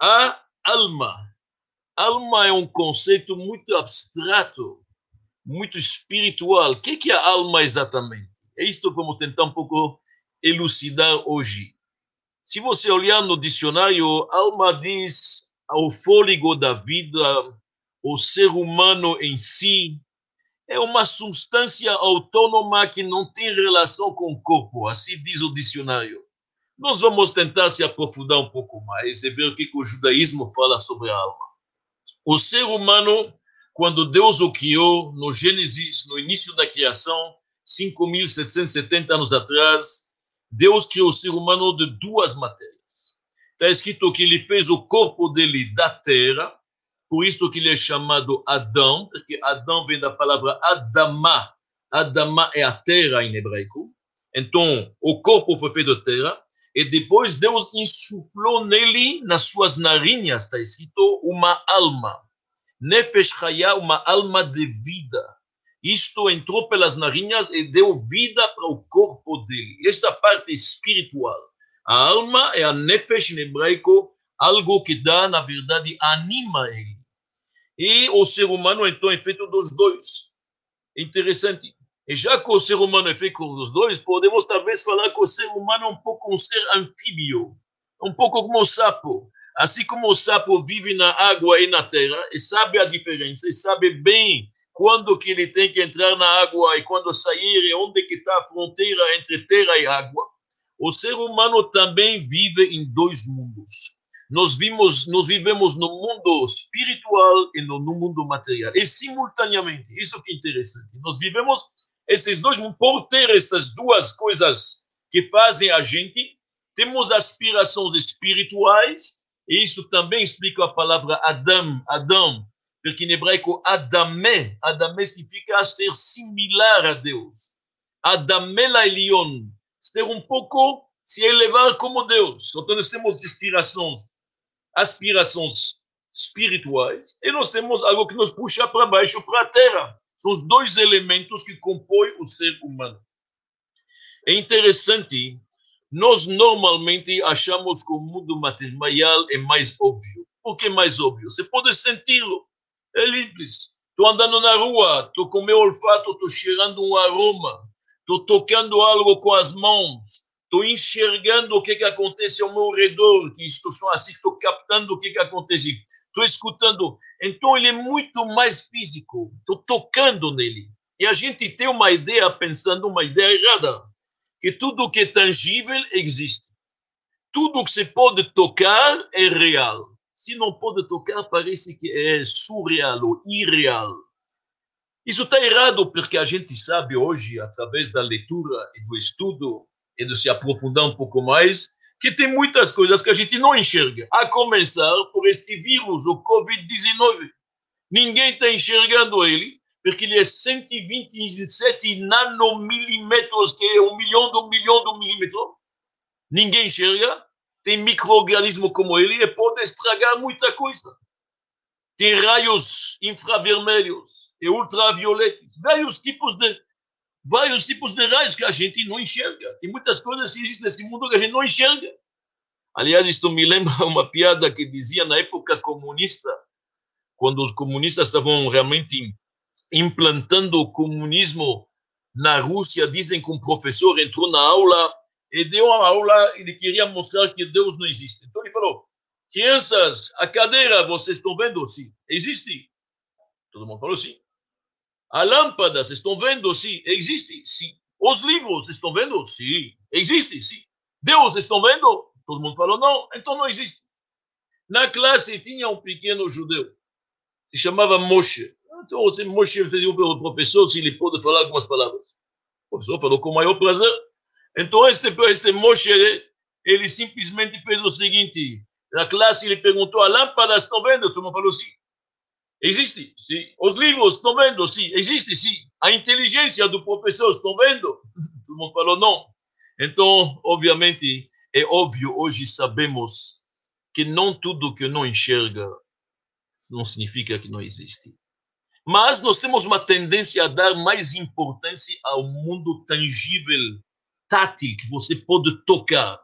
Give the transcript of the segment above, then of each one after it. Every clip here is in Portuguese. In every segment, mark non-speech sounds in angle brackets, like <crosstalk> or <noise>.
a alma. Alma é um conceito muito abstrato, muito espiritual. O que é a alma exatamente? É isto que vamos tentar um pouco elucidar hoje. Se você olhar no dicionário, alma diz ao fôlego da vida, o ser humano em si, é uma substância autônoma que não tem relação com o corpo, assim diz o dicionário. Nós vamos tentar se aprofundar um pouco mais e ver o que, que o judaísmo fala sobre a alma. O ser humano, quando Deus o criou, no Gênesis, no início da criação, 5.770 anos atrás, Deus criou o ser humano de duas matérias. Está escrito que ele fez o corpo dele da terra, por isso que ele é chamado Adão, porque Adão vem da palavra Adama. Adama é a terra em hebraico. Então, o corpo foi feito de terra. E depois Deus insuflou nele, nas suas narinas, está escrito, uma alma. Nefesh Chaya, uma alma de vida. Isto entrou pelas narinas e deu vida para o corpo dele. Esta parte espiritual. A alma é a nefesh em hebraico, algo que dá, na verdade, anima ele. E o ser humano, então, é feito dos dois. Interessante. E já que o ser humano é feito dos dois, podemos talvez falar que o ser humano é um pouco um ser anfíbio, um pouco como o sapo. Assim como o sapo vive na água e na terra, e sabe a diferença, e sabe bem quando que ele tem que entrar na água e quando sair, e onde que está a fronteira entre terra e água. O ser humano também vive em dois mundos nós vimos, nós vivemos no mundo espiritual e no, no mundo material. E simultaneamente, isso que é interessante, nós vivemos esses dois, por ter estas duas coisas que fazem a gente, temos aspirações espirituais, e isso também explica a palavra Adam, Adão, porque em hebraico Adamé, Adamé significa ser similar a Deus. Adamé la Elion, ser um pouco se elevar como Deus. Então nós temos aspirações aspirações espirituais e nós temos algo que nos puxa para baixo, para a terra. São os dois elementos que compõem o ser humano. É interessante, nós normalmente achamos que o mundo material é mais óbvio. Por que mais óbvio? Você pode senti-lo. É simples. Estou andando na rua, estou com meu olfato, estou cheirando um aroma, estou tocando algo com as mãos, estou enxergando o que, que acontece ao meu redor, que estou só assim, estou captando o que, que acontece, estou escutando. Então ele é muito mais físico, estou tocando nele. E a gente tem uma ideia, pensando uma ideia errada, que tudo que é tangível existe. Tudo que se pode tocar é real. Se não pode tocar, parece que é surreal ou irreal. Isso está errado porque a gente sabe hoje, através da leitura e do estudo, e de se aprofundar um pouco mais, que tem muitas coisas que a gente não enxerga, a começar por este vírus, o Covid-19. Ninguém está enxergando ele, porque ele é 127 nanomilímetros, que é um milhão do milhão do milímetro. Ninguém enxerga. Tem microorganismo como ele e pode estragar muita coisa. Tem raios infravermelhos e ultravioletos, vários tipos de vários tipos de raios que a gente não enxerga. Tem muitas coisas que existem nesse mundo que a gente não enxerga. Aliás, isto me <laughs> lembra uma piada que dizia na época comunista, quando os comunistas estavam realmente implantando o comunismo na Rússia, dizem que um professor entrou na aula e deu uma aula, ele queria mostrar que Deus não existe. Então ele falou: crianças, a cadeira, vocês estão vendo? Sim. Existe? Todo mundo falou sim. A lâmpada, vocês estão vendo? Sim. Existe? Sim. Os livros, vocês estão vendo? Sim. Existe? Sim. Deus, vocês estão vendo? Todo mundo falou, não. Então não existe. Na classe tinha um pequeno judeu. Se chamava Moshe. Então, você, Moshe pediu para o professor se ele pode falar algumas palavras. O professor falou com o maior prazer. Então, este, este Moshe, ele simplesmente fez o seguinte. Na classe, ele perguntou, a lâmpada, estão vendo? Todo mundo falou sim. Existe, sim. Os livros, estão vendo? Sim. Existe, sim. A inteligência do professor, estão vendo? <laughs> Todo mundo falou não. Então, obviamente, é óbvio, hoje sabemos que não tudo que não enxerga não significa que não existe. Mas nós temos uma tendência a dar mais importância ao mundo tangível, tátil, que você pode tocar.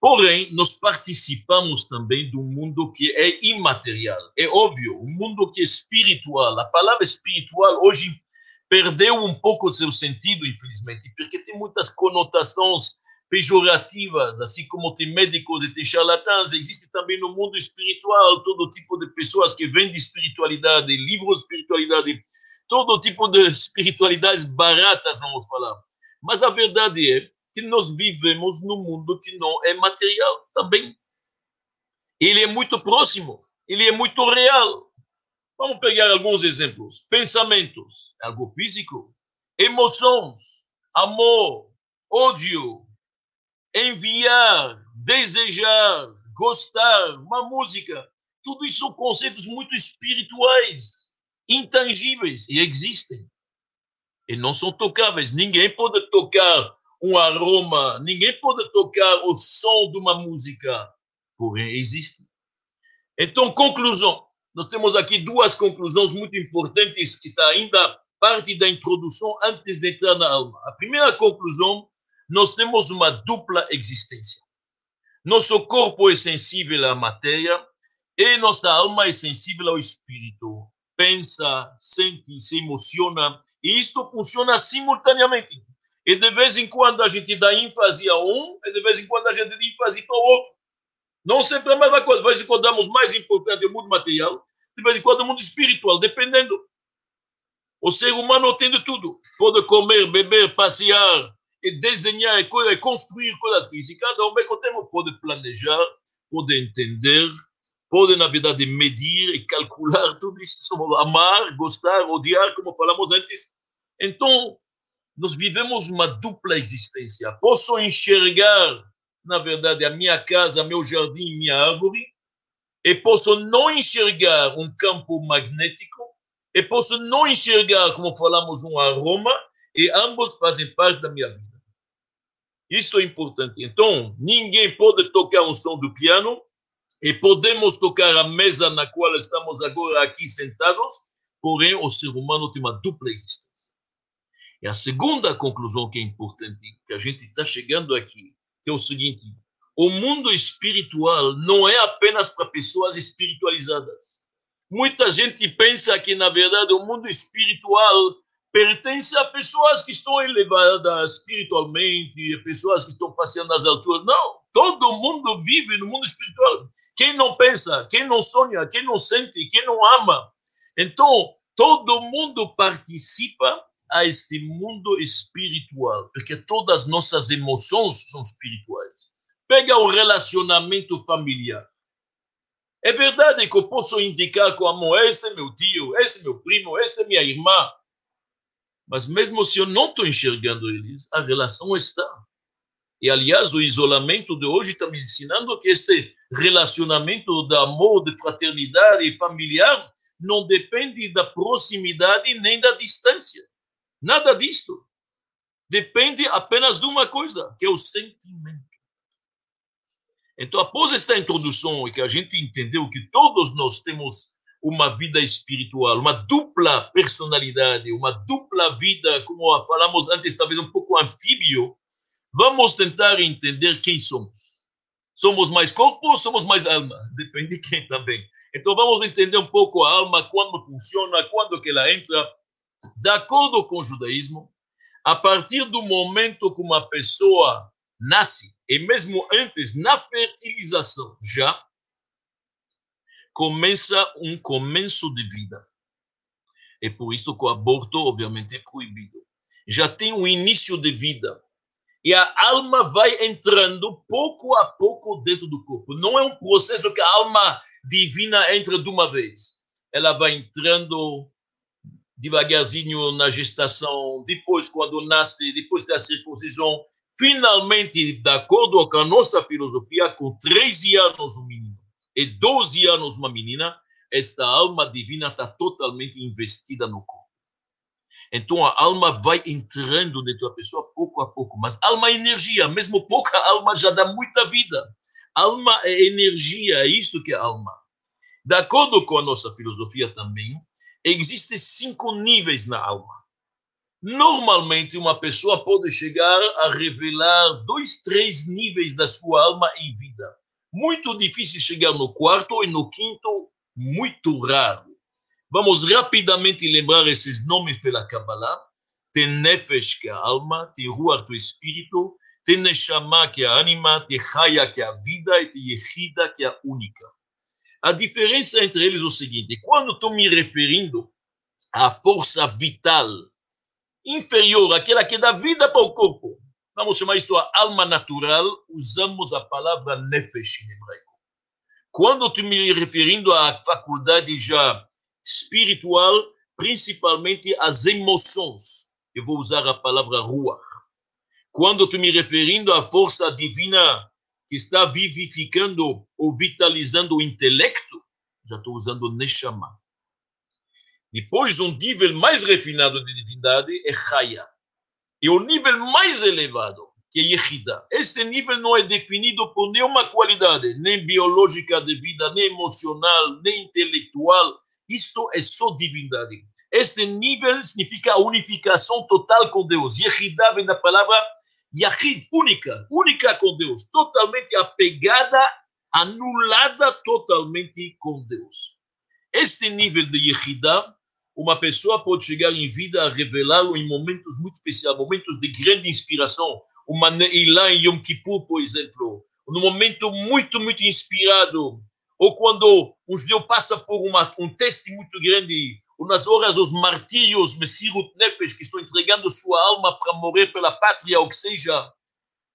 Porém, nós participamos também do mundo que é imaterial. É óbvio, o mundo que é espiritual. A palavra espiritual hoje perdeu um pouco seu sentido, infelizmente, porque tem muitas conotações pejorativas, assim como tem médicos e tem charlatãs, existe também no mundo espiritual todo tipo de pessoas que vendem espiritualidade, livros de espiritualidade, todo tipo de espiritualidades baratas, vamos falar. Mas a verdade é que nós vivemos num mundo que não é material também. Ele é muito próximo, ele é muito real. Vamos pegar alguns exemplos. Pensamentos, algo físico. Emoções, amor, ódio, enviar, desejar, gostar, uma música. Tudo isso são conceitos muito espirituais, intangíveis e existem. E não são tocáveis. Ninguém pode tocar um aroma, ninguém pode tocar o som de uma música, porém existe. Então, conclusão. Nós temos aqui duas conclusões muito importantes que está ainda parte da introdução antes de entrar na alma. A primeira conclusão, nós temos uma dupla existência. Nosso corpo é sensível à matéria e nossa alma é sensível ao espírito. Pensa, sente, se emociona e isto funciona simultaneamente. E de vez em quando a gente dá ênfase a um, e de vez em quando a gente dá ênfase para o outro. Não sempre a mesma coisa. De vez em quando damos mais importante ao mundo material, de vez em quando ao mundo espiritual, dependendo. O ser humano tem de tudo. Pode comer, beber, passear, e desenhar, e construir coisas físicas, ao mesmo tempo pode planejar, pode entender, pode, na verdade, medir e calcular tudo isso. Amar, gostar, odiar, como falamos antes. Então, nós vivemos uma dupla existência. Posso enxergar, na verdade, a minha casa, meu jardim, minha árvore, e posso não enxergar um campo magnético, e posso não enxergar, como falamos, um aroma, e ambos fazem parte da minha vida. Isto é importante. Então, ninguém pode tocar um som do piano, e podemos tocar a mesa na qual estamos agora aqui sentados, porém o ser humano tem uma dupla existência. E a segunda conclusão que é importante, que a gente está chegando aqui, que é o seguinte: o mundo espiritual não é apenas para pessoas espiritualizadas. Muita gente pensa que, na verdade, o mundo espiritual pertence a pessoas que estão elevadas espiritualmente, pessoas que estão passeando nas alturas. Não, todo mundo vive no mundo espiritual. Quem não pensa, quem não sonha, quem não sente, quem não ama. Então, todo mundo participa a este mundo espiritual, porque todas nossas emoções são espirituais. Pega o relacionamento familiar. É verdade que eu posso indicar como este é meu tio, este é meu primo, esta é minha irmã. Mas mesmo se eu não estou enxergando eles, a relação está. E, aliás, o isolamento de hoje está me ensinando que este relacionamento de amor, de fraternidade familiar não depende da proximidade nem da distância. Nada disto. Depende apenas de uma coisa, que é o sentimento. Então, após esta introdução e que a gente entendeu que todos nós temos uma vida espiritual, uma dupla personalidade, uma dupla vida, como falamos antes, talvez um pouco anfíbio, vamos tentar entender quem somos. Somos mais corpo ou somos mais alma? Depende de quem também. Então vamos entender um pouco a alma, quando funciona, quando que ela entra, de acordo com o judaísmo, a partir do momento que uma pessoa nasce, e mesmo antes, na fertilização, já começa um começo de vida. É por isso que o aborto, obviamente, é proibido. Já tem um início de vida. E a alma vai entrando pouco a pouco dentro do corpo. Não é um processo que a alma divina entra de uma vez. Ela vai entrando devagarzinho na gestação, depois quando nasce, depois da circuncisão, finalmente, de acordo com a nossa filosofia, com 13 anos um menino e 12 anos uma menina, esta alma divina está totalmente investida no corpo. Então a alma vai entrando dentro da pessoa pouco a pouco, mas alma é energia, mesmo pouca alma já dá muita vida. Alma é energia, é isto que é alma. De acordo com a nossa filosofia também, Existem cinco níveis na alma. Normalmente, uma pessoa pode chegar a revelar dois, três níveis da sua alma em vida. Muito difícil chegar no quarto e no quinto, muito raro. Vamos rapidamente lembrar esses nomes pela Kabbalah. Tem Nefesh, que é a alma, tem Ruach, o espírito, tem Neshama, que é a anima, tem Chaya, que é a vida, e tem Yehida, que é a única. A diferença entre eles é o seguinte: quando estou me referindo à força vital inferior, aquela que dá vida para o corpo, vamos chamar isto a alma natural, usamos a palavra nefesh em hebraico. Quando estou me referindo à faculdade já espiritual, principalmente as emoções, eu vou usar a palavra ruach. Quando estou me referindo à força divina que está vivificando ou vitalizando o intelecto, já estou usando Neshama. Depois, um nível mais refinado de divindade é Chaya. E o nível mais elevado, que é Yehida. Este nível não é definido por nenhuma qualidade, nem biológica de vida, nem emocional, nem intelectual. Isto é só divindade. Este nível significa a unificação total com Deus. Yehida vem da palavra Yahid, única, única com Deus, totalmente apegada, anulada totalmente com Deus. Este nível de Yehida, uma pessoa pode chegar em vida a revelá-lo em momentos muito especiais, momentos de grande inspiração. Uma Neilá em Yom Kippur, por exemplo, num momento muito, muito inspirado. Ou quando um judeu passa por uma, um teste muito grande, nas horas os martírios, Messirut Nefesh, que estão entregando sua alma para morrer pela pátria, ou que seja,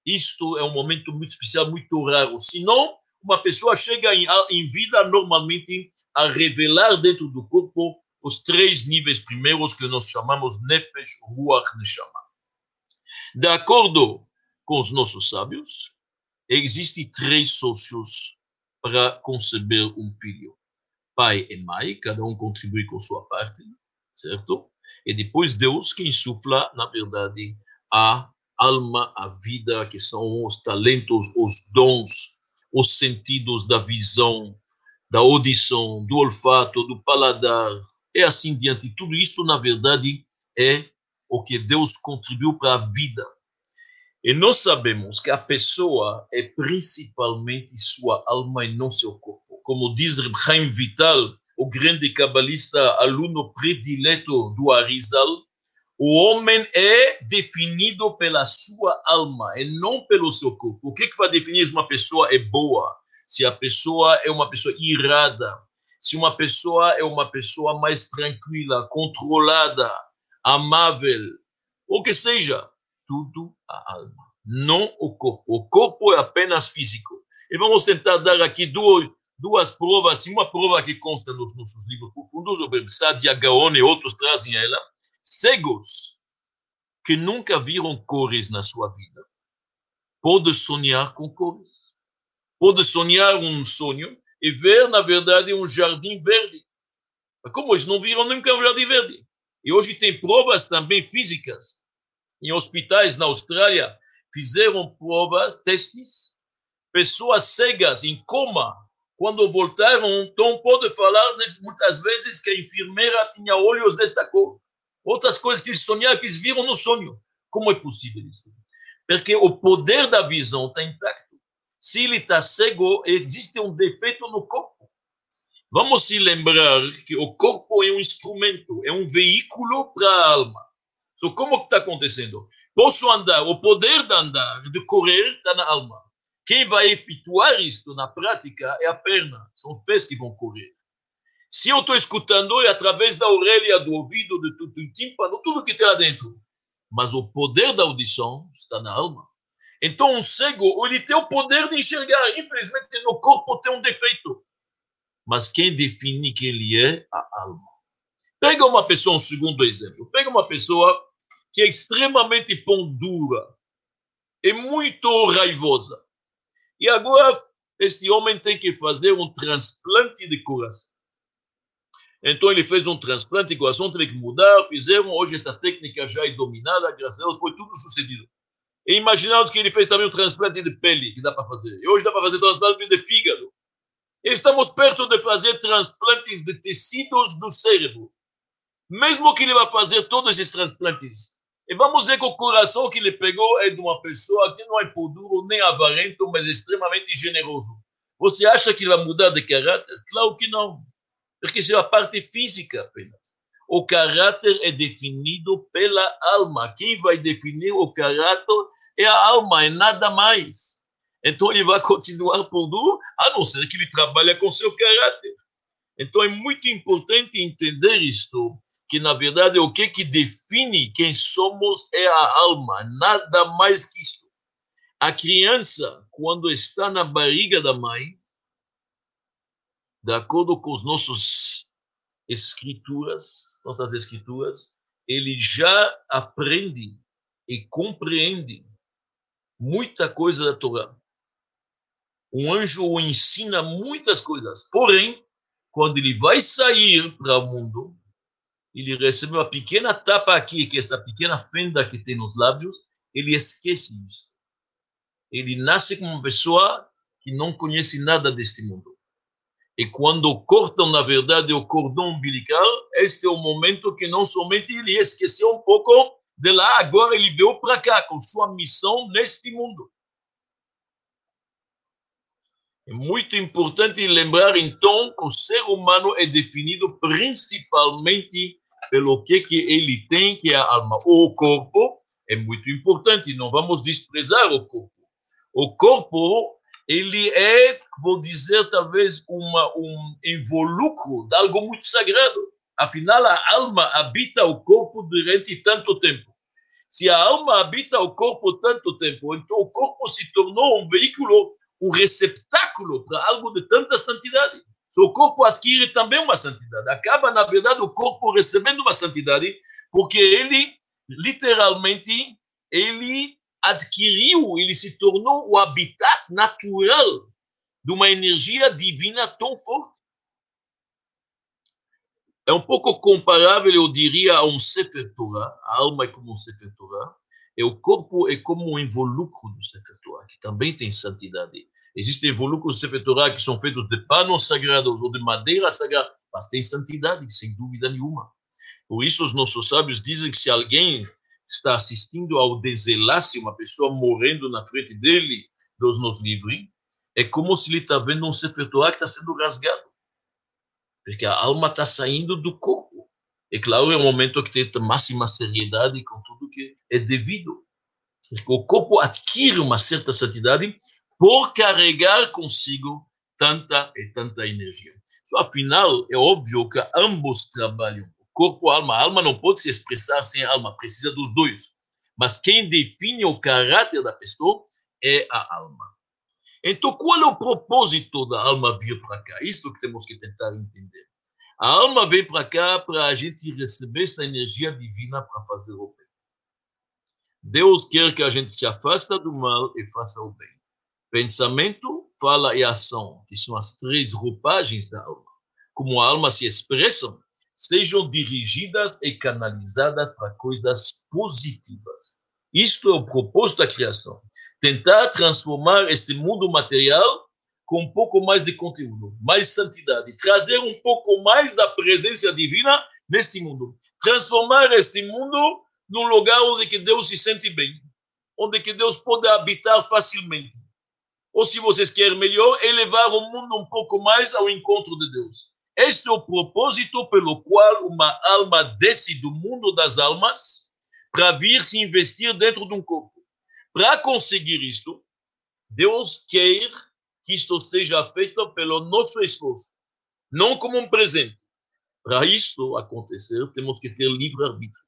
isto é um momento muito especial, muito raro. Senão, uma pessoa chega em, em vida normalmente a revelar dentro do corpo os três níveis primeiros que nós chamamos Nefesh, Ruach, Neshama. De acordo com os nossos sábios, existem três sócios para conceber um filho pai e mãe, cada um contribui com sua parte, certo? E depois Deus que insufla, na verdade, a alma, a vida, que são os talentos, os dons, os sentidos da visão, da audição, do olfato, do paladar, e assim diante. Tudo isso, na verdade, é o que Deus contribuiu para a vida. E nós sabemos que a pessoa é principalmente sua alma e não seu corpo como diz Chaim Vital, o grande cabalista, aluno predileto do Arizal, o homem é definido pela sua alma e não pelo seu corpo. O que, que vai definir se uma pessoa é boa? Se a pessoa é uma pessoa irada? Se uma pessoa é uma pessoa mais tranquila, controlada, amável, ou que seja, tudo a alma, não o corpo. O corpo é apenas físico. E vamos tentar dar aqui duas, duas provas, assim, uma prova que consta nos nossos livros profundos, o Bebsad e Gaon e outros trazem ela, cegos que nunca viram cores na sua vida, pode sonhar com cores. Pode sonhar um sonho e ver, na verdade, um jardim verde. Como eles não viram nunca um jardim verde? E hoje tem provas também físicas. Em hospitais na Austrália, fizeram provas, testes, pessoas cegas em coma quando voltaram, Tom pode falar né, muitas vezes que a enfermeira tinha olhos desta cor. Outras coisas que eles sonharam, que eles viram no sonho. Como é possível isso? Porque o poder da visão está intacto. Se ele está cego, existe um defeito no corpo. Vamos se lembrar que o corpo é um instrumento, é um veículo para a alma. So, como está acontecendo? Posso andar, o poder de andar, de correr, está na alma. Quem vai efetuar isto na prática é a perna, são os pés que vão correr. Se eu estou escutando, é através da orelha, do ouvido, do, do, do tímpano, tudo que tem lá dentro. Mas o poder da audição está na alma. Então, um cego, ele tem o poder de enxergar. Infelizmente, no corpo tem um defeito. Mas quem define quem ele é? A alma. Pega uma pessoa, um segundo exemplo. Pega uma pessoa que é extremamente pão dura, é muito raivosa. E agora este homem tem que fazer um transplante de coração. Então ele fez um transplante de coração, teve que mudar, fizeram, hoje esta técnica já é dominada, graças a Deus foi tudo sucedido. E imaginamos que ele fez também um transplante de pele, que dá para fazer. E hoje dá para fazer transplante de fígado. E estamos perto de fazer transplantes de tecidos do cérebro. Mesmo que ele vá fazer todos esses transplantes, E vamos ver que o coração que ele pegou é de uma pessoa que não é duro nem avarento, mas extremamente generoso. Você acha que vai mudar de caráter? Claro que não. Porque isso é a parte física apenas. O caráter é definido pela alma. Quem vai definir o caráter é a alma, é nada mais. Então ele vai continuar por duro, a não ser que ele trabalhe com seu caráter. Então é muito importante entender isto, que na verdade o que que define quem somos é a alma, nada mais que isso. A criança, quando está na barriga da mãe, de acordo com os nossos escrituras, nossas escrituras, ele já aprende e compreende muita coisa da Torá. Um anjo o ensina muitas coisas. Porém, quando ele vai sair para o mundo, ele recebe uma pequena tapa aqui, que é esta pequena fenda que tem nos lábios, ele esquece isso. Ele nasce como uma pessoa que não conhece nada deste mundo. E quando cortam, na verdade, o cordão umbilical, este é o momento que não somente ele esqueceu um pouco de lá, agora ele veio para cá com sua missão neste mundo. É muito importante lembrar, então, que o ser humano é definido principalmente pelo que, que ele tem, que é a alma. O corpo é muito importante, não vamos desprezar o corpo. O corpo ele é, vou dizer, talvez uma, um involucro de algo muito sagrado. Afinal, a alma habita o corpo durante tanto tempo. Se a alma habita o corpo tanto tempo, então o corpo se tornou um veículo, um receptáculo para algo de tanta santidade. O corpo adquire também uma santidade. Acaba, na verdade, o corpo recebendo uma santidade, porque ele, literalmente, ele adquiriu, ele se tornou o habitat natural de uma energia divina tão forte. É um pouco comparável, eu diria, a um Sefer Torah. A alma é como um Sefer Torah. E o corpo é como um involucro do Sefer Torah, que também tem santidade. Existem involucros do Sefer que são feitos de panos sagrados ou de madeira sagrada, mas tem santidade, sem dúvida nenhuma. Por isso, os nossos sábios dizem que se alguém está assistindo ao desenlace, uma pessoa morrendo na frente dele, Deus nos livre, é como se ele está vendo um Sefer que está sendo rasgado. Porque a alma está saindo do corpo. É claro, é um momento que tem máxima seriedade com tudo que é devido. Porque o corpo adquire uma certa santidade por carregar consigo tanta e tanta energia. Só, afinal, é óbvio que ambos trabalham corpo, alma. A alma não pode se expressar sem alma, precisa dos dois. Mas quem define o caráter da pessoa é a alma. Então, qual é o propósito da alma vir para cá? Isso que temos que tentar entender. A alma vem para cá para a gente receber esta energia divina para fazer o bem. Deus quer que a gente se afasta do mal e faça o bem. Pensamento, fala e ação, que são as três roupagens da alma. Como a alma se expressa, sejam dirigidas e canalizadas para coisas positivas. Isto é o propósito da criação. Tentar transformar este mundo material com um pouco mais de conteúdo, mais santidade, trazer um pouco mais da presença divina neste mundo. Transformar este mundo num lugar onde que Deus se sente bem, onde que Deus pode habitar facilmente. Ou se vocês querem melhor, elevar o mundo um pouco mais ao encontro de Deus. Este é o propósito pelo qual uma alma desce do mundo das almas para vir se investir dentro de um corpo. Para conseguir isto, Deus quer que isto esteja feito pelo nosso esforço, não como um presente. Para isto acontecer, temos que ter livre-arbítrio.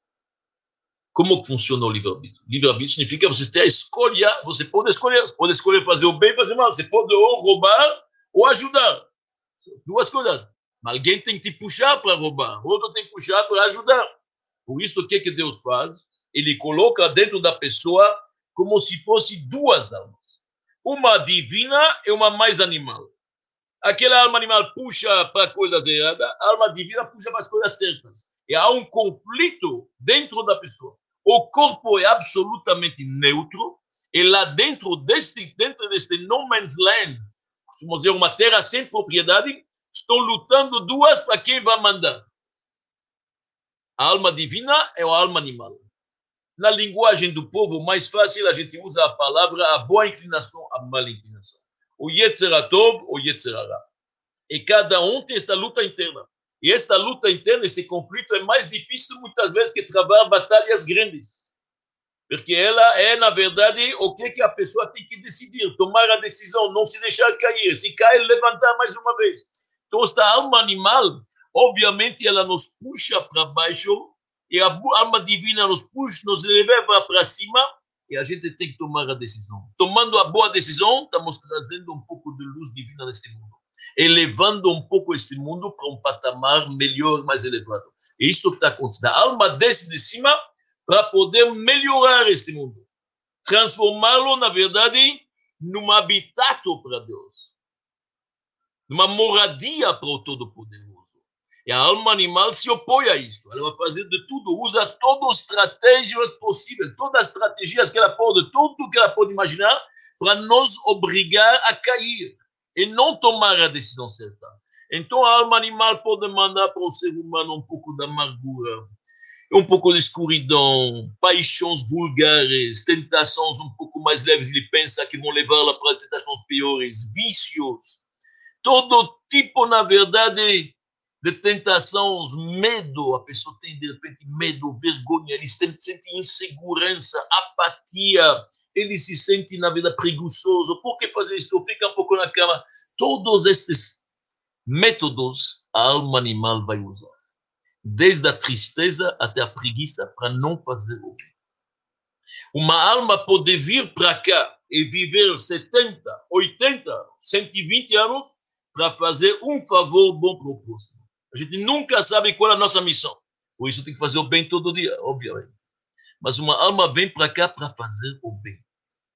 Como funciona o livre-arbítrio? Livre-arbítrio significa você ter a escolha, você pode escolher, você pode escolher fazer o bem, fazer o mal, você pode ou roubar ou ajudar. Duas coisas. Alguém tem que te puxar para roubar, outro tem que puxar para ajudar. Por isso, o que, que Deus faz? Ele coloca dentro da pessoa como se fosse duas almas. Uma divina e uma mais animal. Aquela alma animal puxa para coisas erradas, a alma divina puxa para as coisas certas. E há um conflito dentro da pessoa. O corpo é absolutamente neutro, e lá dentro deste, dentro deste no man's land, vamos dizer, uma terra sem propriedade, estão lutando duas para quem vai mandar. A alma divina é a alma animal. na linguagem do povo mais fácil, a gente usa a palavra a boa inclinação, a má inclinação. O Yetzeratov, o Yetzerará. E cada um tem esta luta interna. E esta luta interna, esse conflito é mais difícil muitas vezes que travar batalhas grandes. Porque ela é, na verdade, o que, que a pessoa tem que decidir, tomar a decisão, não se deixar cair. Se cair, levantar mais uma vez. Então, esta alma animal, obviamente, ela nos puxa para baixo e a alma divina nos puxa, nos leva para cima e a gente tem que tomar a decisão. Tomando a boa decisão, estamos trazendo um pouco de luz divina neste mundo elevando um pouco este mundo para um patamar melhor, mais elevado. É isto que está acontecendo. A alma desce de cima para poder melhorar este mundo, transformá-lo, na verdade, num habitat para Deus, numa moradia para o Todo-Poderoso. E a alma animal se opõe a isto. Ela vai fazer de tudo, usa todas as estratégias possíveis, todas as estratégias que ela pode, tudo que ela pode imaginar, para nos obrigar a cair e não tomar a decisão certa. Então, a alma animal pode mandar para o ser humano um pouco de amargura, um pouco de escuridão, paixões vulgares, tentações um pouco mais leves. Ele pensa que vão levá-la para tentações piores, vícios, todo tipo, na verdade, de tentações, medo. A pessoa tem, de repente, medo, vergonha, eles sentem insegurança, apatia, ele se sente, na vida, preguiçoso. Por que fazer isso? Fica um pouco na cama. Todos estes métodos a alma animal vai usar. Desde a tristeza até a preguiça, para não fazer o bem. Uma alma pode vir para cá e viver 70, 80, 120 anos para fazer um favor bom para o próximo. A gente nunca sabe qual é a nossa missão. Por isso tem que fazer o bem todo dia, obviamente. Mas uma alma vem para cá para fazer o bem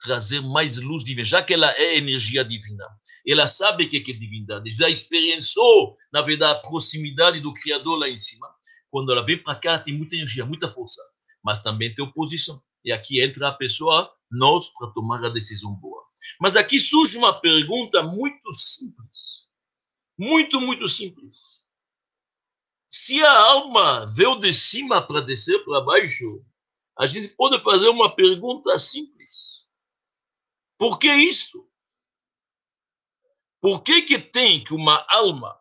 trazer mais luz divina, já que ela é energia divina. Ela sabe o que é divindade, já experienciou, na verdade, a proximidade do Criador lá em cima. Quando ela vem para cá, tem muita energia, muita força, mas também tem oposição. E aqui entra a pessoa, nós, para tomar a decisão boa. Mas aqui surge uma pergunta muito simples. Muito, muito simples. Se a alma veio de cima para descer para baixo, a gente pode fazer uma pergunta simples por que isso? Por que, que tem que uma alma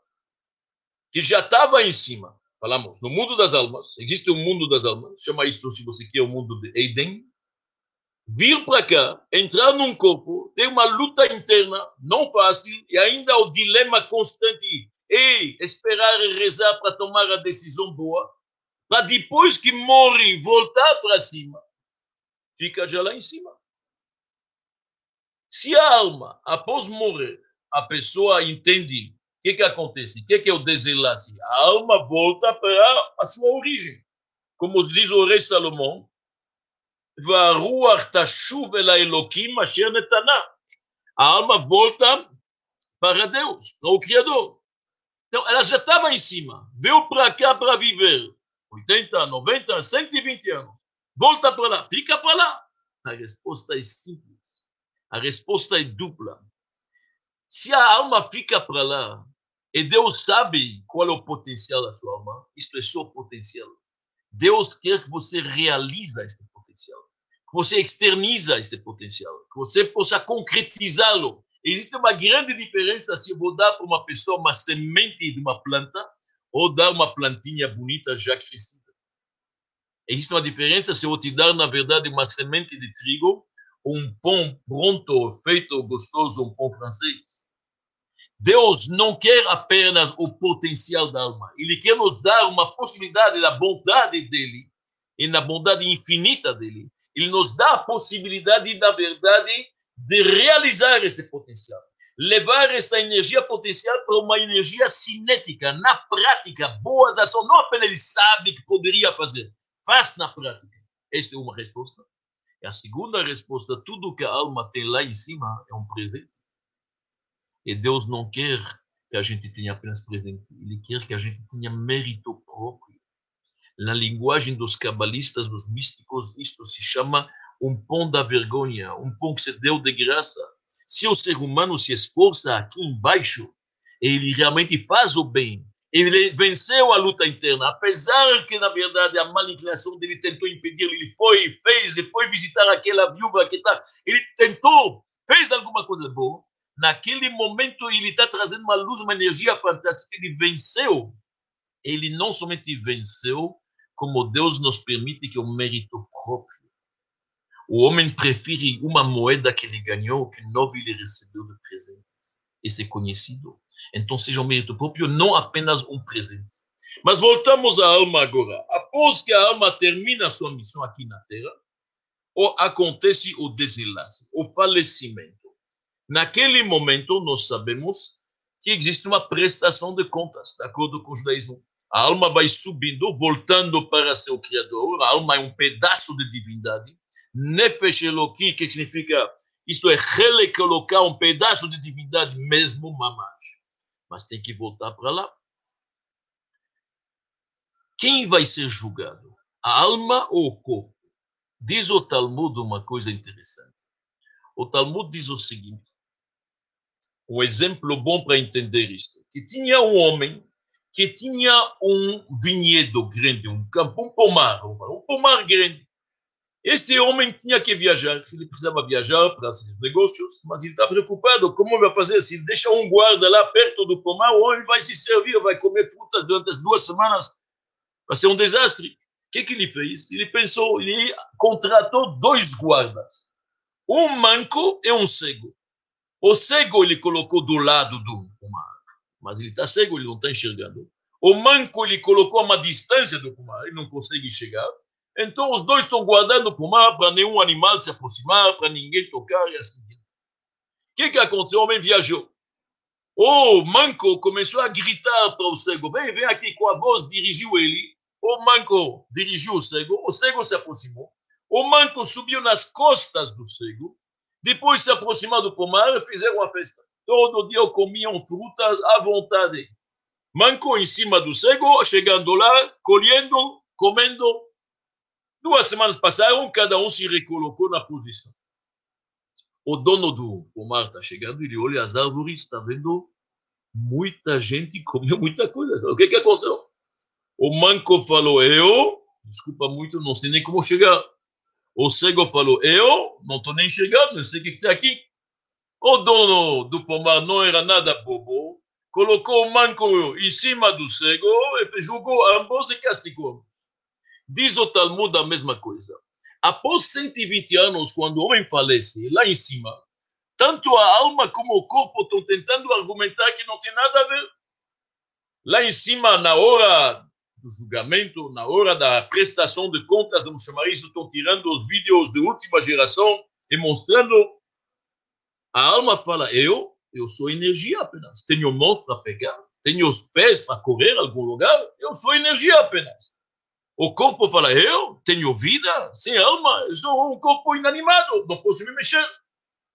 que já estava em cima, falamos, no mundo das almas, existe um mundo das almas, chama isto, se você quer, o mundo de Eden, vir para cá, entrar num corpo, ter uma luta interna não fácil e ainda o dilema constante e esperar e rezar para tomar a decisão boa, para depois que morre voltar para cima, fica já lá em cima. Se a alma, após morrer, a pessoa entende o que, que acontece, o que, que é o desenlace, a alma volta para a sua origem. Como diz o rei Salomão, a alma volta para Deus, para o Criador. Então, ela já estava em cima, veio para cá para viver 80, 90, 120 anos. Volta para lá, fica para lá. A resposta é simples a resposta é dupla. Se a alma fica para lá, e Deus sabe qual é o potencial da sua alma, isto é seu potencial. Deus quer que você realize este potencial, que você externiza este potencial, que você possa concretizá-lo. Existe uma grande diferença se eu vou dar para uma pessoa uma semente de uma planta ou dar uma plantinha bonita já crescida. Existe uma diferença se eu te dar, na verdade, uma semente de trigo um pão pronto, feito gostoso, um pão francês. Deus não quer apenas o potencial da alma, Ele quer nos dar uma possibilidade da bondade dele e na bondade infinita dele. Ele nos dá a possibilidade, na verdade, de realizar este potencial, levar esta energia potencial para uma energia cinética, na prática, boas ações. Não apenas ele sabe que poderia fazer, faz na prática. Esta é uma resposta. E a segunda resposta, tudo que a alma tem lá em cima é um presente. E Deus não quer que a gente tenha apenas presente, Ele quer que a gente tenha mérito próprio. Na linguagem dos cabalistas, dos místicos, isto se chama um pão da vergonha, um pão que se deu de graça. Se o ser humano se esforça aqui embaixo, ele realmente faz o bem, Ele venceu a luta interna, apesar que, na verdade, a má inclinação dele tentou impedir, ele foi, fez, e foi visitar aquela viúva que está. Ele tentou, fez alguma coisa boa. Naquele momento, ele está trazendo uma luz, uma energia fantástica. Ele venceu. Ele não somente venceu, como Deus nos permite que é um mérito próprio. O homem prefere uma moeda que ele ganhou que nove ele recebeu de presentes. Esse é conhecido. Então, seja um mérito próprio, não apenas um presente. Mas voltamos à alma agora. Após que a alma termina sua missão aqui na Terra, acontece o desenlace, o falecimento. Naquele momento, nós sabemos que existe uma prestação de contas, de acordo com o judaísmo. A alma vai subindo, voltando para seu Criador. A alma é um pedaço de divindade. Nefesh Eloki, que significa, isto é, ele colocar um pedaço de divindade mesmo, mamash mas tem que voltar para lá. Quem vai ser julgado? A alma ou o corpo? Diz o Talmud uma coisa interessante. O Talmud diz o seguinte: um exemplo bom para entender isto. Que tinha um homem que tinha um vinhedo grande, um campo, um pomar, um pomar grande. Este homem tinha que viajar, ele precisava viajar para seus negócios, mas ele está preocupado, como vai fazer? Se ele deixa um guarda lá perto do pomar, o homem vai se servir, vai comer frutas durante as duas semanas, vai ser um desastre. O que, que ele fez? Ele pensou, ele contratou dois guardas, um manco e um cego. O cego ele colocou do lado do pomar, mas ele está cego, ele não está enxergando. O manco ele colocou a uma distância do pomar, ele não consegue chegar. Então os dois estão guardando o pomar para nenhum animal se aproximar, para ninguém tocar e assim. O que, que aconteceu? O homem viajou. O manco começou a gritar para o cego: vem, vem aqui, com a voz dirigiu ele. O manco dirigiu o cego, o cego se aproximou. O manco subiu nas costas do cego, depois se aproximou do pomar e fizeram uma festa. Todo dia comiam frutas à vontade. Manco em cima do cego, chegando lá, colhendo, comendo Duas semanas passaram, cada um se recolocou na posição. O dono do pomar está chegando, ele olha as árvores, está vendo muita gente comeu muita coisa. O que, que aconteceu? O manco falou, eu, desculpa muito, não sei nem como chegar. O cego falou, eu não estou nem chegando, não sei o que está aqui. O dono do pomar não era nada bobo, colocou o manco em cima do cego, julgou ambos e castigou. Diz o Talmud a mesma coisa. Após 120 anos, quando o homem falece, lá em cima, tanto a alma como o corpo estão tentando argumentar que não tem nada a ver. Lá em cima, na hora do julgamento, na hora da prestação de contas, vamos chamar isso, estão tirando os vídeos de última geração e mostrando. A alma fala: Eu, eu sou energia apenas. Tenho mãos para pegar, tenho os pés para correr a algum lugar, eu sou energia apenas. O corpo fala, eu tenho vida, sem alma, eu sou um corpo inanimado, não posso me mexer.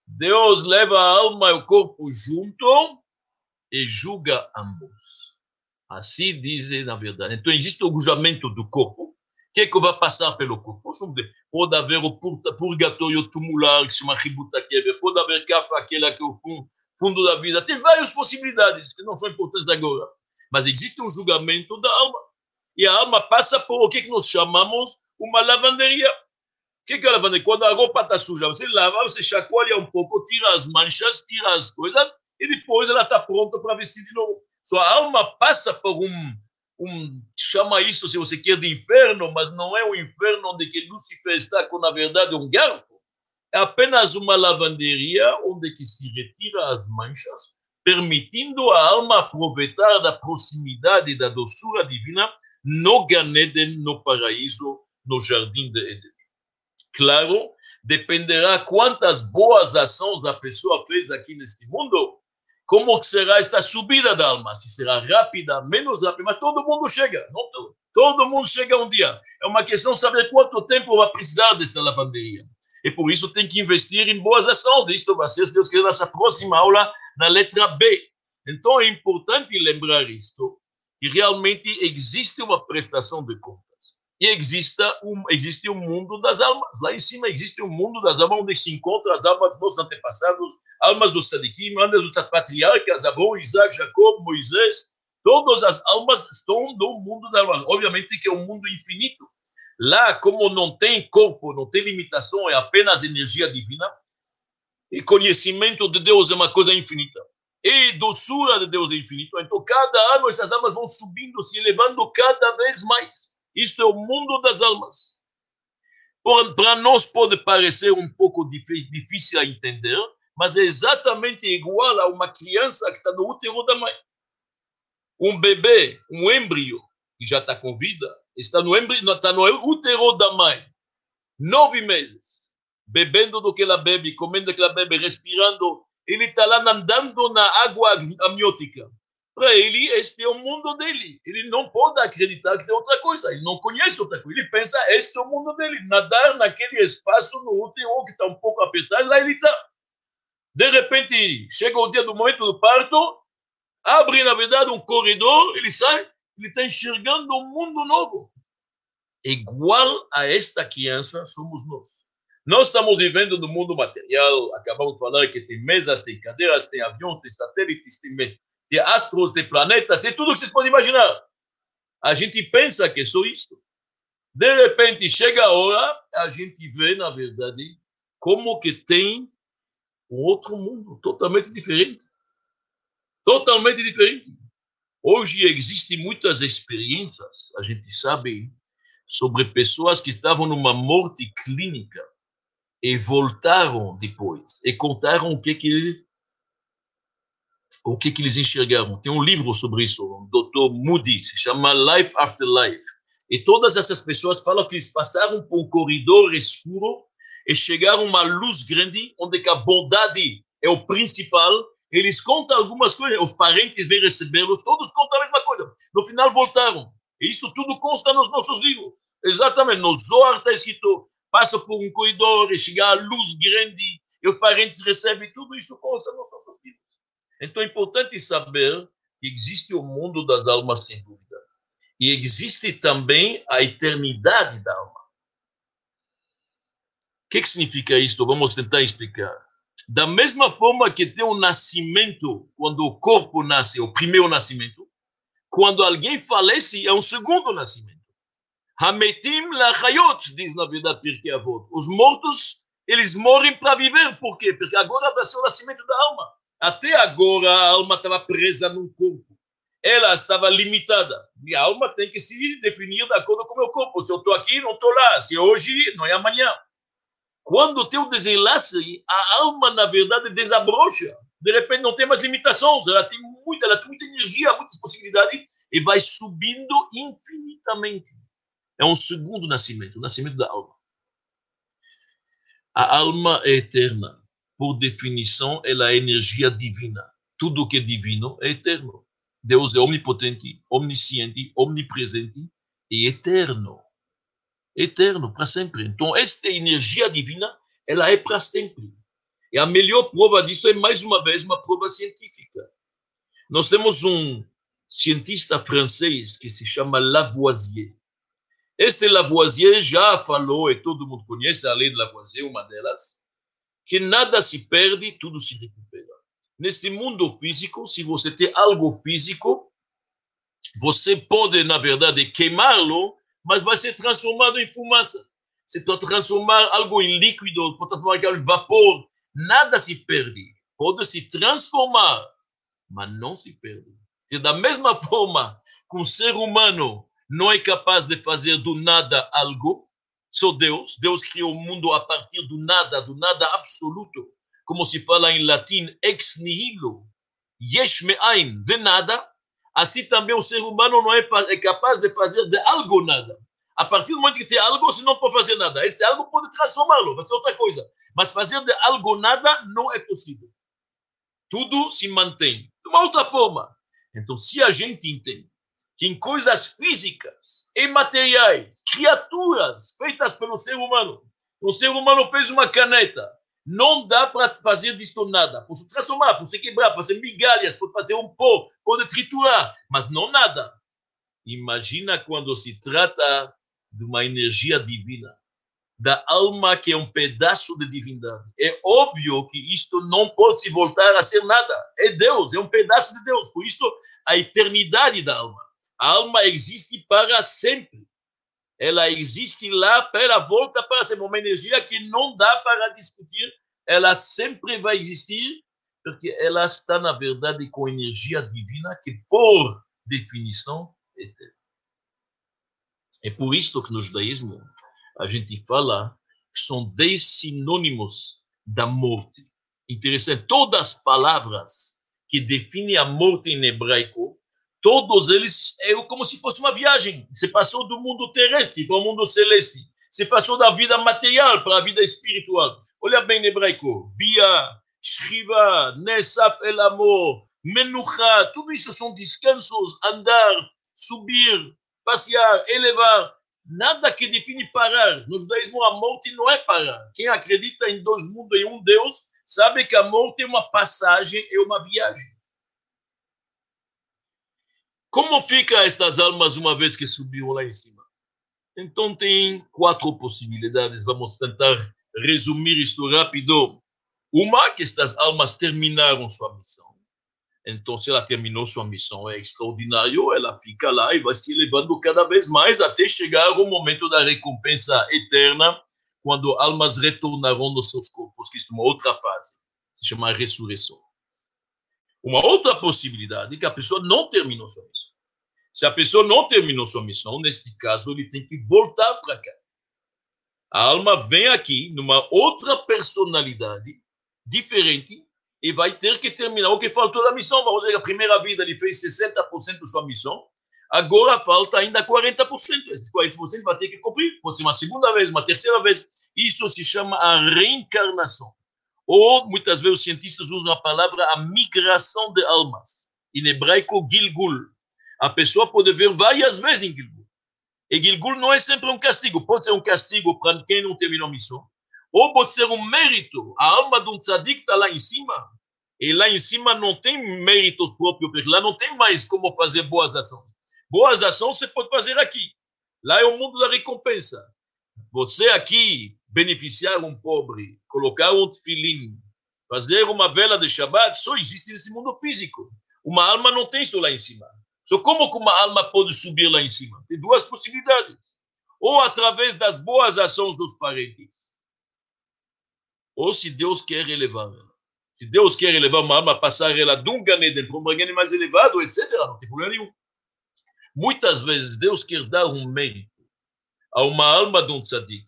Deus leva a alma e o corpo junto e julga ambos. Assim dizem na verdade. Então existe o julgamento do corpo. O que, é que vai passar pelo corpo? Pode haver o purgatório tumular, que se chama Ributakever. Pode haver Kafa, aquela que é o fundo da vida. Tem várias possibilidades que não são importantes agora. Mas existe um julgamento da alma e a alma passa por o que, nós chamamos uma lavanderia. O que, que é a lavanderia? Quando a roupa está suja, você lava, você chacoalha um pouco, tira as manchas, tira as coisas, e depois ela está pronta para vestir de novo. Sua alma passa por um, um, chama isso, se você quer, de inferno, mas não é o inferno onde que Lúcifer está com, na verdade, um garfo. É apenas uma lavanderia onde que se retira as manchas, permitindo a alma aproveitar da proximidade e da doçura divina no Ganeden, no paraíso, no jardim de Eden. Claro, dependerá quantas boas ações a pessoa fez aqui neste mundo, como será esta subida da alma, se será rápida, menos rápida, mas todo mundo chega, não todo, todo mundo chega um dia. É uma questão de saber quanto tempo vai precisar desta lavanderia. E por isso tem que investir em boas ações. Isto vai ser, se Deus quiser, nossa próxima aula na letra B. Então é importante lembrar isto, que realmente existe uma prestação de contas. E existe um, existe um mundo das almas. Lá em cima existe um mundo das almas onde se encontram as almas dos nossos antepassados, almas dos tzadikim, almas dos patriarcas, Abraão, Isaac, Jacob, Moisés, Todas as almas estão no mundo da alma. Obviamente que é um mundo infinito. Lá, como não tem corpo, não tem limitação, é apenas energia divina. E conhecimento de Deus é uma coisa infinita. E doçura de Deus é infinito. Então, cada ano essas almas vão subindo, se elevando cada vez mais. Isto é o mundo das almas. Para nós pode parecer um pouco difícil a entender, mas é exatamente igual a uma criança que está no útero da mãe. Um bebê, um embryo, que já está com vida, está no, embryo, está no útero da mãe, nove meses, bebendo do que ela bebe, comendo do que ela bebe, respirando, ele está lá andando na água amniótica. Para ele, este é o mundo dele. Ele não pode acreditar que tem outra coisa. Ele não conhece outra coisa. Ele pensa, este é o mundo dele. Nadar naquele espaço no útero que está um pouco apertado, lá ele está. De repente, chega o dia do momento do parto, abre, na verdade, um corredor, ele sai, ele está enxergando um mundo novo. Igual a esta criança somos nós. Nós estamos vivendo no mundo material, acabamos de falar que tem mesas, tem cadeiras, tem aviões, tem satélites, tem, tem astros, tem planetas, tem tudo que vocês podem imaginar. A gente pensa que é só isso. De repente, chega a hora, a gente vê, na verdade, como que tem um outro mundo totalmente diferente. Totalmente diferente. Hoje existem muitas experiências, a gente sabe, sobre pessoas que estavam numa morte clínica e voltaram depois e contaram o que que o que que eles enxergaram. Tem um livro sobre isso, um Dr. Moody, se chama Life After Life. E todas essas pessoas falam que eles passaram por um corredor escuro e chegaram a uma luz grande, onde a bondade é o principal. Eles contam algumas coisas, os parentes vêm recebê-los, todos contam a mesma coisa. No final voltaram. E isso tudo consta nos nossos livros. Exatamente, no Zohar está escrito, passa por um corredor chega a luz grande, e os parentes recebem tudo isso consta nos nossos livros. Então é importante saber que existe o mundo das almas sem dúvida. E existe também a eternidade da alma que, que significa isto? Vamos tentar explicar. Da mesma forma que tem um nascimento, quando o corpo nasce, o primeiro nascimento, quando alguém falece, é um segundo nascimento. Hametim lachayot, diz na verdade Pirkei Avot. Os mortos, eles morrem para viver. Por quê? Porque agora vai ser o nascimento da alma. Até agora a alma estava presa num corpo. Ela estava limitada. Minha alma tem que se definir de acordo com o meu corpo. Se eu estou aqui, não estou lá. Se é hoje, não é amanhã. Quando tem o desenlace, a alma, na verdade, desabrocha. De repente, não tem mais limitações. Ela tem muita, ela tem muita energia, muitas possibilidades e vai subindo infinitamente. É um segundo nascimento, o nascimento da alma. A alma é eterna. Por definição, ela é energia divina. Tudo que é divino é eterno. Deus é omnipotente, omnisciente, omnipresente e eterno eterno, para sempre. Então, esta energia divina, ela é para sempre. E a melhor prova disso é, mais uma vez, uma prova científica. Nós temos um cientista francês que se chama Lavoisier. Este Lavoisier já falou, e todo mundo conhece a lei de Lavoisier, uma delas, que nada se perde, tudo se recupera. Neste mundo físico, se você tem algo físico, você pode, na verdade, queimá-lo mas vai ser transformado em fumaça. Tu transformar algo em líquido, pode transformar algo em vapor, nada se perde. Pode se transformar, mas não se perde. Se da mesma <laughs> forma que um ser humano não é capaz de fazer do nada algo, só Deus, Deus criou o mundo a partir do nada, do nada absoluto, como se fala em latim, ex nihilo, yesh me'ain, de nada, assim também o ser humano não é, é capaz de fazer de algo nada. A partir do momento que tem algo, você não pode fazer nada. Esse algo pode transformá-lo, vai ser outra coisa. Mas fazer de algo nada não é possível. Tudo se mantém de uma outra forma. Então, se a gente entende que em coisas físicas, e materiais, criaturas feitas pelo ser humano, o ser humano fez uma caneta, não dá para fazer disto nada. Pode transformar, pode quebrar, pode fazer migalhas, pode fazer um pó, pode triturar, mas não nada. Imagina quando se trata de uma energia divina, da alma que é um pedaço de divindade. É óbvio que isto não pode se voltar a ser nada. É Deus, é um pedaço de Deus. Por isso, a eternidade da alma. A alma existe para sempre. Ela existe lá para volta para ser uma energia que não dá para discutir. Ela sempre vai existir porque ela está, na verdade, com energia divina que, por definição, é eterna. É por isso que no judaísmo a gente fala que são dez sinônimos da morte. Interessante, todas as palavras que definem a morte em hebraico, todos eles é como se fosse uma viagem. Você passou do mundo terrestre para o mundo celeste. Você passou da vida material para a vida espiritual. Olha bem em hebraico. Bia, Shriva, Nesaf el amor, Menucha, tudo isso são descansos, andar, subir, passear, elevar. Nada que define parar. No judaísmo, a morte não é parar. Quem acredita em dois mundos e um Deus, sabe que a morte é uma passagem, é uma viagem. Como ficam estas almas uma vez que subiram lá em cima? Então, tem quatro possibilidades. Vamos tentar resumir isto rápido. Uma, que estas almas terminaram sua missão. Então, se ela terminou sua missão, é extraordinário, ela fica lá e vai se elevando cada vez mais até chegar o momento da recompensa eterna, quando almas retornarão nos seus corpos, que é uma outra fase, se chama ressurreição. Uma outra possibilidade é que a pessoa não terminou sua missão. Se a pessoa não terminou sua missão, neste caso, ele tem que voltar para cá. A alma vem aqui numa outra personalidade diferente e vai ter que terminar o que faltou da missão. Vamos dizer, a primeira vida ele fez 60% da sua missão, agora falta ainda 40%. Esses 40% vai ter que cumprir. Pode ser uma segunda vez, uma terceira vez. Isso se chama a reencarnação. Ou, muitas vezes, os cientistas usam a palavra a migração de almas. Em hebraico, Gilgul. A pessoa pode ver várias vezes em Gilgul. E Gilgul não é sempre um castigo. Pode ser um castigo para quem não terminou a missão ou pode ser um mérito. A alma de um tzadik está lá em cima, e lá em cima não tem méritos próprios, porque lá não tem mais como fazer boas ações. Boas ações você pode fazer aqui. Lá é o mundo da recompensa. Você aqui beneficiar um pobre, colocar um tefilim, fazer uma vela de Shabbat, só existe nesse mundo físico. Uma alma não tem isso lá em cima. Só como que uma alma pode subir lá em cima? Tem duas possibilidades. Ou através das boas ações dos parentes, ou se Deus quer elevar ela. Se Deus quer elevar uma alma, passar ela de um Ganeden para um Ganeden mais elevado, etc., não tem problema nenhum. Muitas vezes Deus quer dar um mérito a uma alma de um tzadik,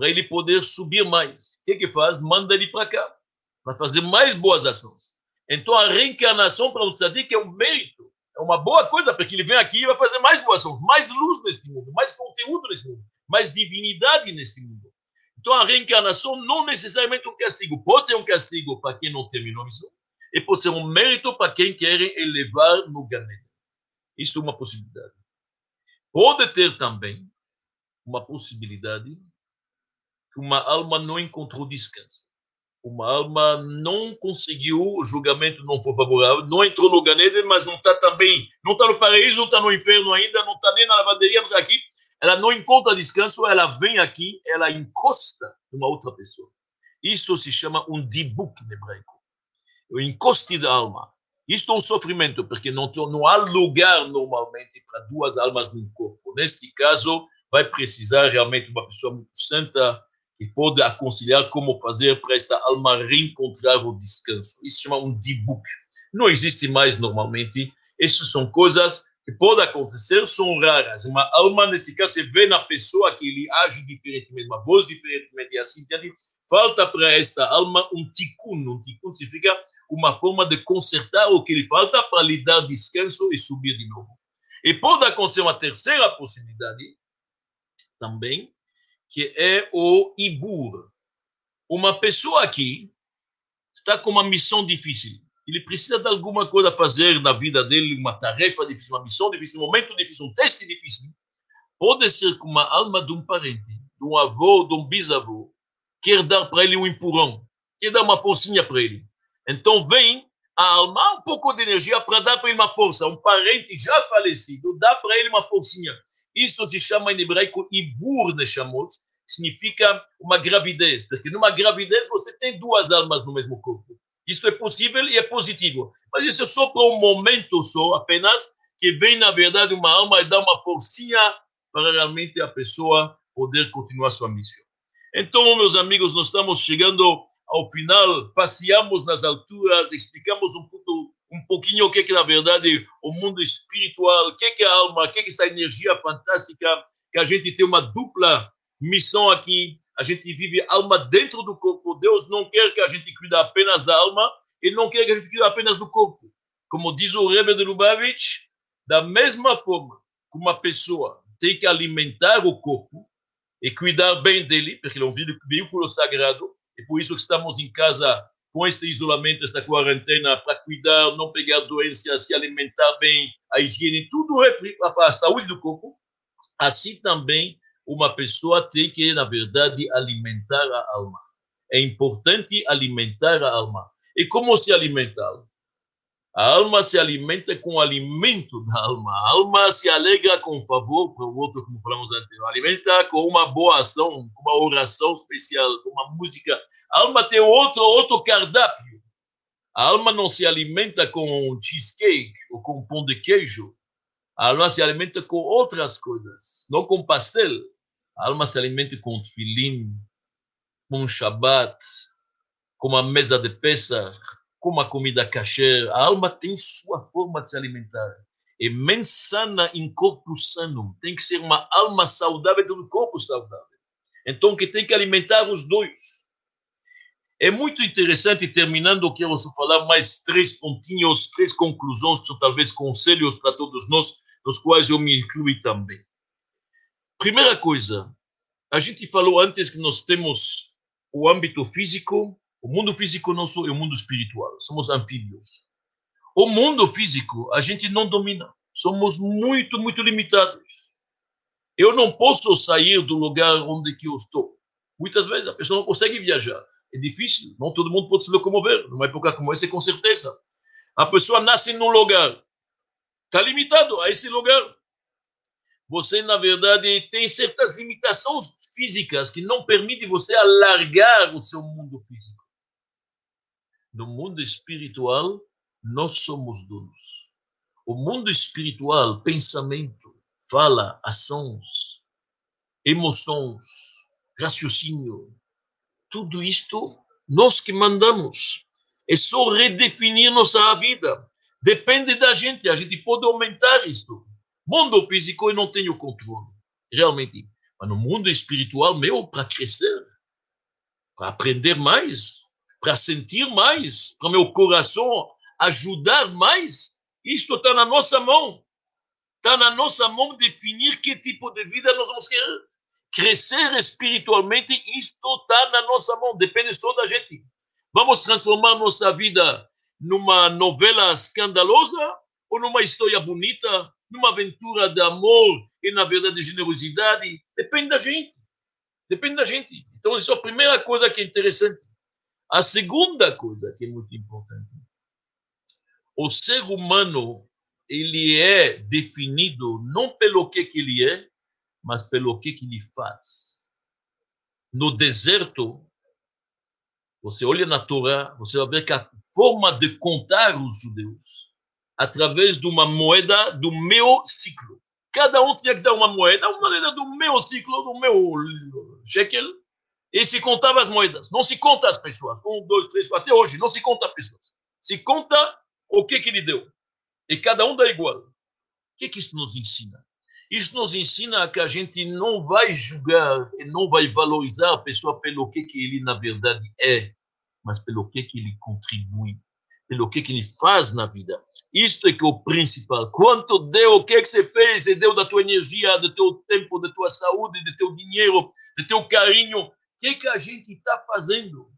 para ele poder subir mais. O que que faz? Manda ele para cá, para fazer mais boas ações. Então a reencarnação para um tzadik é um mérito, é uma boa coisa, porque ele vem aqui e vai fazer mais boas ações, mais luz neste mundo, mais conteúdo neste mundo, mais divinidade neste mundo. Então, a reencarnação não necessariamente um castigo. Pode ser um castigo para quem não terminou isso, e pode ser um mérito para quem quer elevar no Ganeda. Isso é uma possibilidade. Pode ter também uma possibilidade que uma alma não encontrou descanso. Uma alma não conseguiu, o julgamento não foi favorável, não entrou no Ganeda, mas não está também, não está no paraíso, não está no inferno ainda, não está nem na lavanderia, não está aqui, ela não encontra descanso, ela vem aqui, ela encosta numa outra pessoa. Isto se chama um dibuk em hebraico. O encoste da alma. Isto é um sofrimento, porque não, não há lugar normalmente para duas almas num corpo. Neste caso, vai precisar realmente uma pessoa muito santa que pode aconselhar como fazer para esta alma reencontrar o descanso. Isso chama um dibuk. Não existe mais normalmente. Essas são coisas que pode acontecer são raras. Uma alma, nesse caso, você vê na pessoa que ele age diferentemente, uma voz diferentemente, e assim? Falta para esta alma um tikkun. Um tikkun significa uma forma de consertar o que lhe falta para lhe dar descanso e subir de novo. E pode acontecer uma terceira possibilidade também, que é o ibur. Uma pessoa aqui está com uma missão difícil ele precisa de alguma coisa a fazer na vida dele, uma tarefa difícil, uma missão difícil, um momento difícil, um teste difícil. Pode ser que uma alma de um parente, de um avô, de um bisavô, quer dar para ele um empurrão, quer dar uma forcinha para ele. Então vem a alma, um pouco de energia para dar para ele uma força. Um parente já falecido, dá para ele uma forcinha. Isso se chama em hebraico ibur neshamot, significa uma gravidez, porque numa gravidez você tem duas almas no mesmo corpo. Isto é possível e é positivo. Mas isso é só para um momento só, apenas, que vem, na verdade, uma alma e dá uma forcinha para realmente a pessoa poder continuar sua missão. Então, meus amigos, nós estamos chegando ao final, passeamos nas alturas, explicamos um pouco um pouquinho o que é, na verdade, o mundo espiritual, o que é, a alma, o que é, essa energia fantástica, que a gente tem uma dupla missão aqui, a gente vive alma dentro do corpo. Deus não quer que a gente cuide apenas da alma, Ele não quer que a gente cuide apenas do corpo. Como diz o Rebbe de Lubavitch, da mesma forma que uma pessoa tem que alimentar o corpo e cuidar bem dele, porque ele é um veículo sagrado, e por isso que estamos em casa com este isolamento, esta quarentena, para cuidar, não pegar doenças, se alimentar bem, a higiene, tudo é para a saúde do corpo. Assim também, uma pessoa tem que, na verdade, alimentar a alma. É importante alimentar a alma. E como se alimentar? A alma se alimenta com o alimento da alma. A alma se alegra com favor para o outro, como falamos antes. Alimenta com uma boa ação, com uma oração especial, com uma música a alma tem outro, outro cardápio. A alma não se alimenta com cheesecake ou com pão de queijo. A alma se alimenta com outras coisas, não com pastel. A alma se alimenta com tefilim, com Shabbat, com uma mesa de Pesach, com uma comida kasher. A alma tem sua forma de se alimentar. E mensana em corpo sano. Tem que ser uma alma saudável de um corpo saudável. Então, que tem que alimentar os dois. É muito interessante, terminando, eu quero falar mais três pontinhos, três conclusões, são talvez conselhos para todos nós, nos quais eu me incluo também. Primeira coisa, a gente falou antes que nós temos o âmbito físico, o mundo físico nosso e o mundo espiritual, somos anfíbios. O mundo físico a gente não domina, somos muito, muito limitados. Eu não posso sair do lugar onde que eu estou. Muitas vezes a pessoa não consegue viajar é difícil, não todo mundo pode se locomover. Numa época como essa, com certeza. A pessoa nasce num lugar, está limitado a esse lugar. Você, na verdade, tem certas limitações físicas que não permitem você alargar o seu mundo físico. No mundo espiritual, nós somos donos. O mundo espiritual, pensamento, fala, ações, emoções, raciocínio, tudo isto nós que mandamos. É só redefinir nossa vida. Depende da gente. A gente pode aumentar isto. Mundo físico eu não tenho controle, realmente. Mas no mundo espiritual, meu, para crescer, para aprender mais, para sentir mais, para meu coração ajudar mais, isto está na nossa mão. Está na nossa mão definir que tipo de vida nós vamos querer crescer espiritualmente, isto está na nossa mão, depende só da gente. Vamos transformar nossa vida numa novela escandalosa ou numa história bonita, numa aventura de amor e, na verdade, de generosidade? Depende da gente. Depende da gente. Então, isso é a primeira coisa que é interessante. A segunda coisa que é muito importante. O ser humano, ele é definido não pelo que, que ele é, mas pelo que, que ele faz. No deserto, você olha na Torá, você vai ver que a forma de contar os judeus através de uma moeda do meu ciclo. Cada um tinha que dar uma moeda, uma moeda do meu ciclo, do meu shekel, e se contava as moedas. Não se conta as pessoas. Um, dois, três, quatro, até hoje, não se conta as pessoas. Se conta o que, que ele deu. E cada um dá igual. O que, que isso nos ensina? Isso nos ensina que a gente não vai julgar e não vai valorizar a pessoa pelo que, que ele, na verdade, é, mas pelo que, que ele contribui, pelo que, que ele faz na vida. Isto é que é o principal. Quanto deu, o que, é que você fez? Você deu da tua energia, do teu tempo, da tua saúde, do teu dinheiro, do teu carinho. O que, é que a gente está fazendo?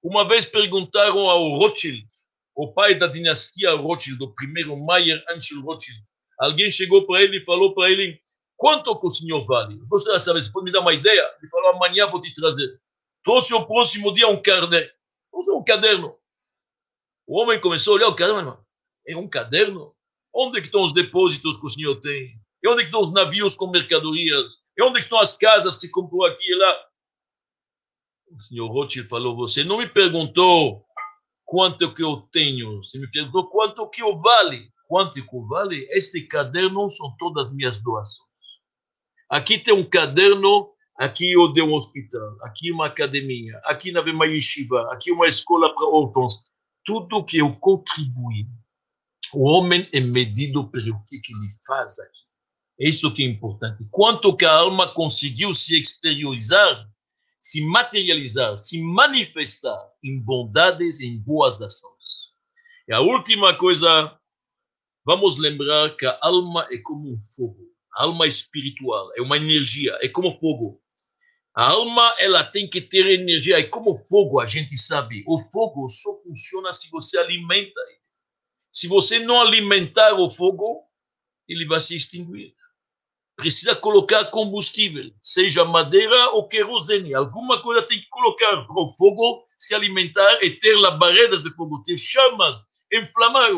Uma vez perguntaram ao Rothschild, o pai da dinastia Rothschild, o primeiro Mayer Angel Rothschild, Alguém chegou para ele e falou para ele: quanto que o senhor vale? Você sabe, você pode me dar uma ideia? Ele falou: amanhã vou te trazer. Trouxe o próximo dia um caderno. Trouxe um caderno. O homem começou a olhar o caderno. É um caderno? Onde é estão os depósitos que o senhor tem? E onde é estão os navios com mercadorias? E onde é estão as casas que comprou aqui e lá? O senhor Rothschild falou: Você não me perguntou quanto que eu tenho. Se me perguntou quanto que eu vale, eu vale, este caderno são todas as minhas doações. Aqui tem um caderno, aqui eu dei um hospital, aqui uma academia, aqui na uma yeshiva, aqui uma escola para órfãos. Tudo que eu contribuí. O homem é medido pelo que, que ele faz aqui. É isso que é importante. Quanto que a alma conseguiu se exteriorizar, se materializar, se manifestar em bondades, em boas ações. E a última coisa, vamos lembrar que a alma é como um fogo alma espiritual, é uma energia, é como fogo. A alma, ela tem que ter energia, é como fogo, a gente sabe. O fogo só funciona se você alimenta ele. Se você não alimentar o fogo, ele vai se extinguir. Precisa colocar combustível, seja madeira ou querosene. Alguma coisa tem que colocar para o fogo se alimentar e ter labaredas de fogo, ter chamas, inflamar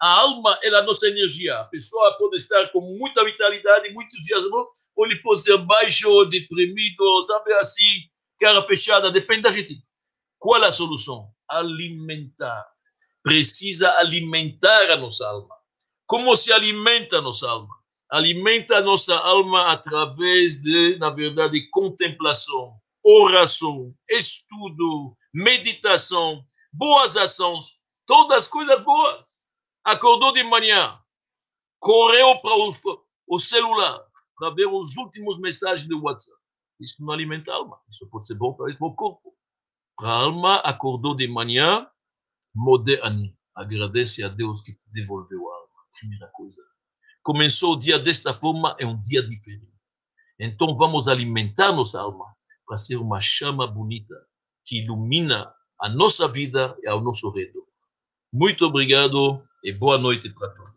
a alma é a nossa energia. A pessoa pode estar com muita vitalidade, muito entusiasmo, ou ele pode ser baixo, deprimido, sabe assim, cara fechada, depende da gente. Qual a solução? Alimentar. Precisa alimentar a nossa alma. Como se alimenta a nossa alma? Alimenta a nossa alma através de, na verdade, contemplação, oração, estudo, meditação, boas ações, todas coisas boas acordou de manhã, correu para o, o celular para ver os últimos mensagens do WhatsApp. Isso não alimenta a alma. Isso pode ser bom para o corpo. Para a alma, acordou de manhã, moderne. Agradece a Deus que te devolveu a alma. Primeira coisa. Começou o dia desta forma, é um dia diferente. Então vamos alimentar nossa alma para ser uma chama bonita que ilumina a nossa vida e ao nosso redor. Muito obrigado e boa noite para todos.